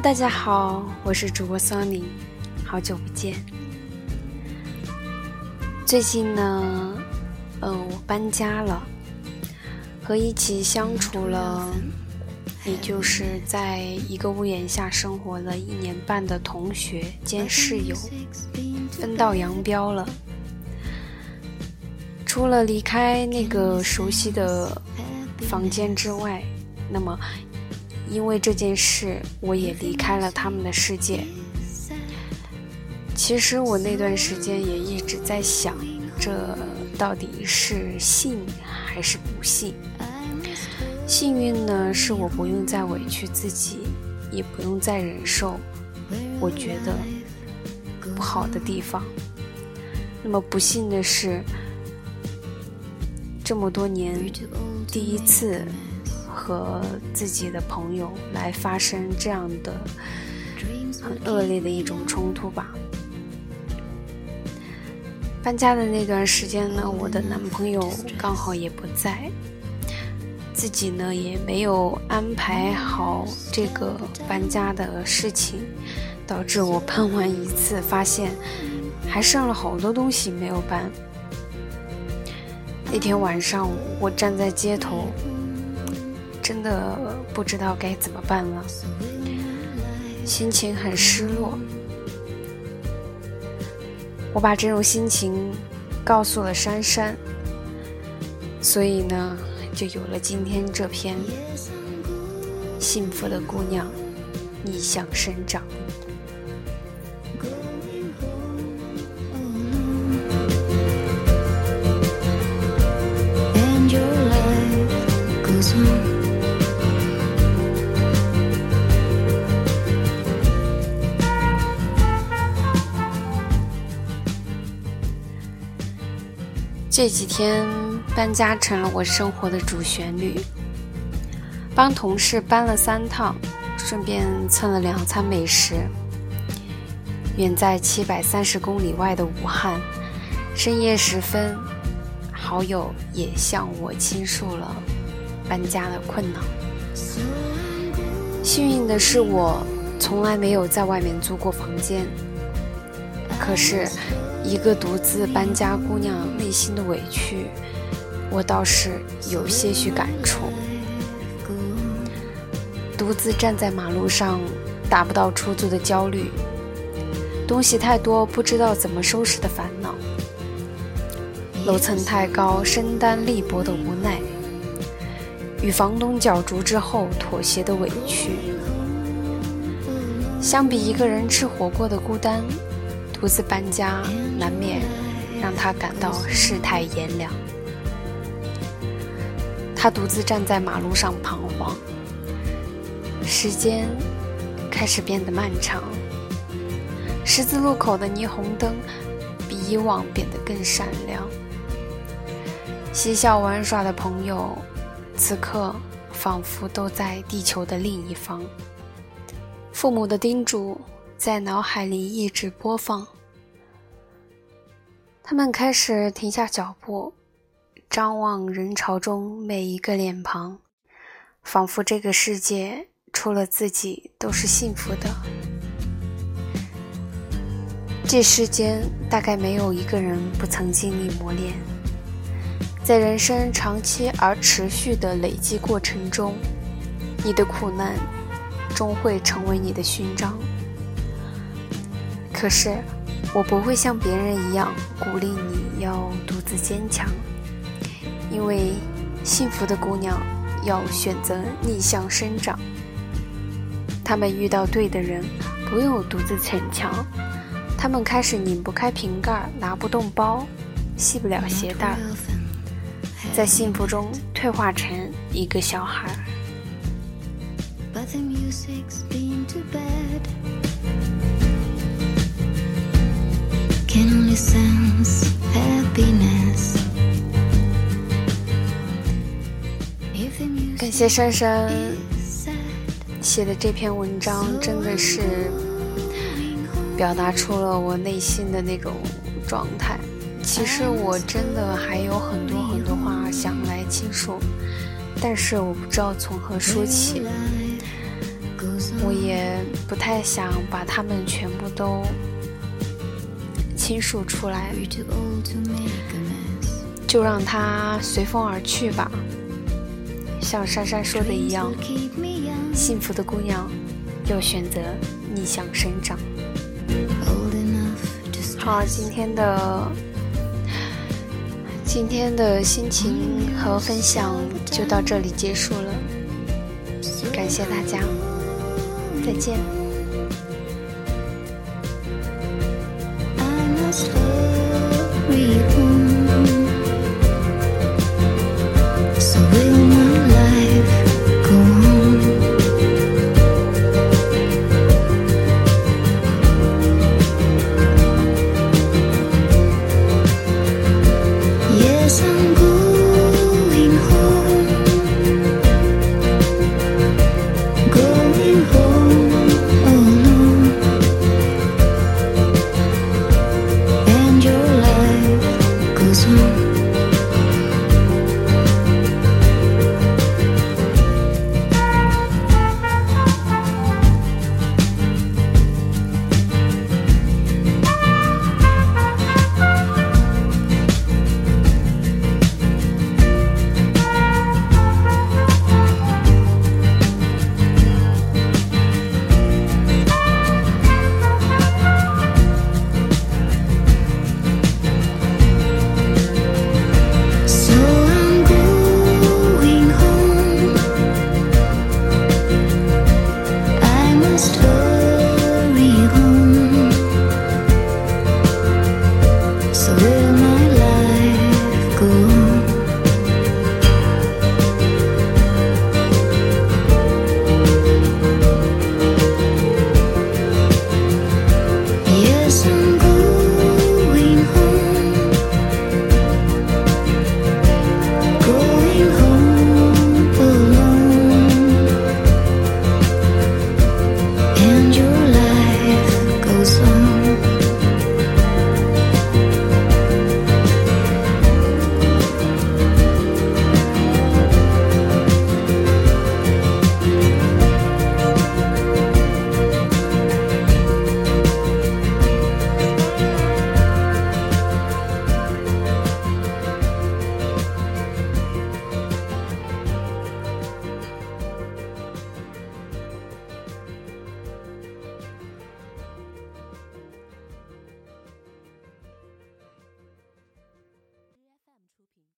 大家好，我是主播 Sony，好久不见。最近呢，嗯，我搬家了，和一起相处了，也就是在一个屋檐下生活了一年半的同学兼室友，分道扬镳了。除了离开那个熟悉的房间之外，那么。因为这件事，我也离开了他们的世界。其实我那段时间也一直在想，这到底是幸还是不幸？幸运呢，是我不用再委屈自己，也不用再忍受我觉得不好的地方。那么不幸的是，这么多年第一次。和自己的朋友来发生这样的很恶劣的一种冲突吧。搬家的那段时间呢，我的男朋友刚好也不在，自己呢也没有安排好这个搬家的事情，导致我搬完一次发现还剩了好多东西没有搬。那天晚上，我站在街头。真的不知道该怎么办了，心情很失落。我把这种心情告诉了珊珊，所以呢，就有了今天这篇《幸福的姑娘逆向生长》。这几天搬家成了我生活的主旋律，帮同事搬了三趟，顺便蹭了两餐美食。远在七百三十公里外的武汉，深夜时分，好友也向我倾诉了搬家的困难。幸运的是，我从来没有在外面租过房间，可是。一个独自搬家姑娘内心的委屈，我倒是有些许感触。独自站在马路上，打不到出租的焦虑；东西太多不知道怎么收拾的烦恼；楼层太高身单力薄的无奈；与房东角逐之后妥协的委屈。相比一个人吃火锅的孤单。独自搬家，难免让他感到世态炎凉。他独自站在马路上彷徨，时间开始变得漫长。十字路口的霓虹灯比以往变得更闪亮。嬉笑玩耍的朋友，此刻仿佛都在地球的另一方。父母的叮嘱。在脑海里一直播放。他们开始停下脚步，张望人潮中每一个脸庞，仿佛这个世界除了自己都是幸福的。这世间大概没有一个人不曾经历磨练，在人生长期而持续的累积过程中，你的苦难终会成为你的勋章。可是，我不会像别人一样鼓励你要独自坚强，因为幸福的姑娘要选择逆向生长。他们遇到对的人，不用独自逞强，他们开始拧不开瓶盖，拿不动包，系不了鞋带，在幸福中退化成一个小孩。感谢珊珊写的这篇文章，真的是表达出了我内心的那种状态。其实我真的还有很多很多话想来倾诉，但是我不知道从何说起。我也不太想把他们全部都倾诉出来，就让它随风而去吧。像珊珊说的一样，幸福的姑娘要选择逆向生长。好，今天的今天的心情和分享就到这里结束了，感谢大家，再见。podcast.